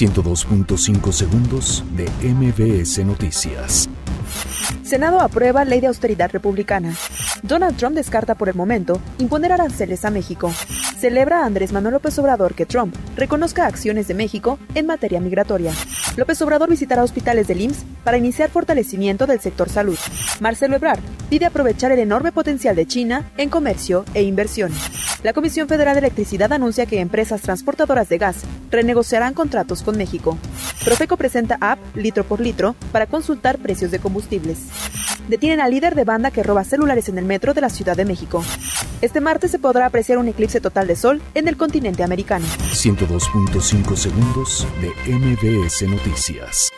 102.5 segundos de MBS Noticias. Senado aprueba ley de austeridad republicana. Donald Trump descarta por el momento imponer aranceles a México. Celebra a Andrés Manuel López Obrador que Trump reconozca acciones de México en materia migratoria. López Obrador visitará hospitales del IMSS para iniciar fortalecimiento del sector salud. Marcelo Ebrard pide aprovechar el enorme potencial de China en comercio e inversión. La Comisión Federal de Electricidad anuncia que empresas transportadoras de gas renegociarán contratos con México. Profeco presenta app litro por litro para consultar precios de combustibles. Detienen al líder de banda que roba celulares en el metro de la Ciudad de México. Este martes se podrá apreciar un eclipse total de sol en el continente americano. 102.5 segundos de MBS Noticias.